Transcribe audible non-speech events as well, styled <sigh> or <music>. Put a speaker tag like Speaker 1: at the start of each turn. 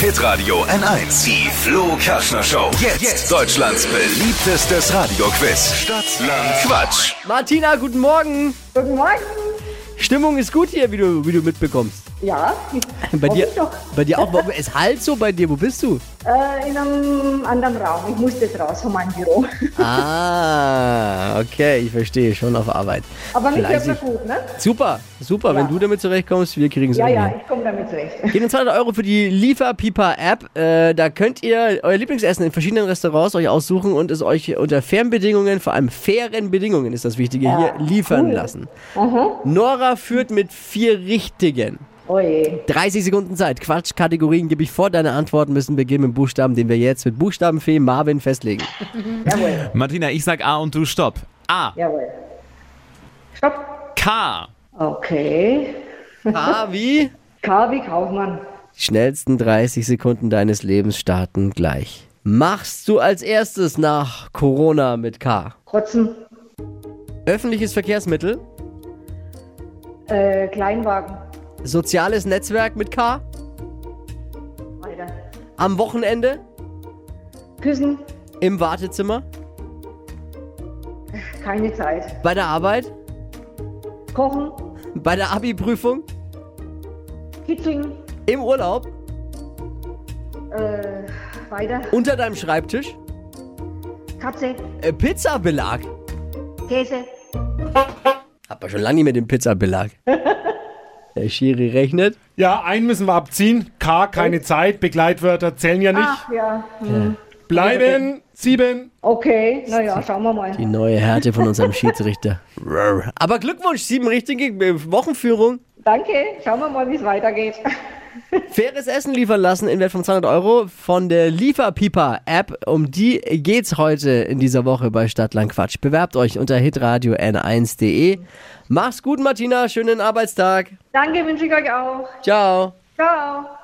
Speaker 1: Hitradio N1. Die Flo Kaschner Show. Jetzt. Deutschlands beliebtestes Radioquiz. Stadt, Land, Quatsch.
Speaker 2: Martina, guten Morgen.
Speaker 3: Guten Morgen.
Speaker 2: Stimmung ist gut hier, wie du, wie du mitbekommst.
Speaker 3: Ja,
Speaker 2: Bei dir,
Speaker 3: ich doch.
Speaker 2: bei dir auch. Es halt so bei dir. Wo bist du?
Speaker 3: Äh, in einem anderen Raum. Ich musste jetzt raus von meinem Büro. <laughs>
Speaker 2: Ah, okay, ich verstehe. Schon auf Arbeit.
Speaker 3: Aber mich hört man gut, ne?
Speaker 2: Super, super. Wenn
Speaker 3: Ja.
Speaker 2: du damit zurechtkommst, wir kriegen es
Speaker 3: Ja,
Speaker 2: irgendwie
Speaker 3: ja, ich komme damit zurecht.
Speaker 2: Gehen 200 Euro für die Lieferpipa-App. Äh, da könnt ihr euer Lieblingsessen in verschiedenen Restaurants euch aussuchen und es euch unter fairen Bedingungen, vor allem fairen Bedingungen ist das Wichtige, hier liefern
Speaker 3: cool.
Speaker 2: lassen. Nora führt mit vier Richtigen.
Speaker 3: Oh je.
Speaker 2: 30 Sekunden Zeit. Quatschkategorien gebe ich vor. Deine Antworten müssen beginnen mit Buchstaben, den wir jetzt mit Buchstabenfee Marvin festlegen. <laughs>
Speaker 3: Jawohl,
Speaker 4: Martina, ich sag A und du stopp. A.
Speaker 3: jawohl. Stopp.
Speaker 4: K.
Speaker 3: Okay.
Speaker 2: A wie?
Speaker 3: K wie Kaufmann.
Speaker 2: Die schnellsten 30 Sekunden deines Lebens starten gleich. Machst du als erstes nach Corona mit K?
Speaker 3: Kotzen.
Speaker 2: Öffentliches Verkehrsmittel?
Speaker 3: Äh, Kleinwagen.
Speaker 2: Soziales Netzwerk mit K?
Speaker 3: Weiter.
Speaker 2: Am Wochenende?
Speaker 3: Küssen.
Speaker 2: Im Wartezimmer?
Speaker 3: Keine Zeit.
Speaker 2: Bei der Arbeit?
Speaker 3: Kochen.
Speaker 2: Bei der Abi-Prüfung?
Speaker 3: Kitzeln.
Speaker 2: Im Urlaub?
Speaker 3: Äh, weiter.
Speaker 2: Unter deinem Schreibtisch?
Speaker 3: Katze.
Speaker 2: Äh, Pizzabelag?
Speaker 3: Käse.
Speaker 2: Hat man schon lange nicht mehr den Pizzabelag. <laughs> Der Schiri rechnet.
Speaker 5: Ja, einen müssen wir abziehen. K, keine Zeit. Begleitwörter zählen ja nicht.
Speaker 3: Ach ja. Hm.
Speaker 5: Bleiben sieben.
Speaker 3: Okay, naja, schauen wir mal.
Speaker 2: Die neue Härte von unserem Schiedsrichter. <laughs> Aber Glückwunsch, sieben richtige äh, Wochenführung.
Speaker 3: Danke, schauen wir mal, wie es weitergeht.
Speaker 2: Faires Essen liefern lassen in Wert von 200 Euro von der Lieferpipa-App. Um die geht's heute in dieser Woche bei Stadtland Quatsch. Bewerbt euch unter hitradio n1.de. Mach's gut, Martina. Schönen Arbeitstag.
Speaker 3: Danke, wünsche ich euch auch.
Speaker 2: Ciao.
Speaker 3: Ciao.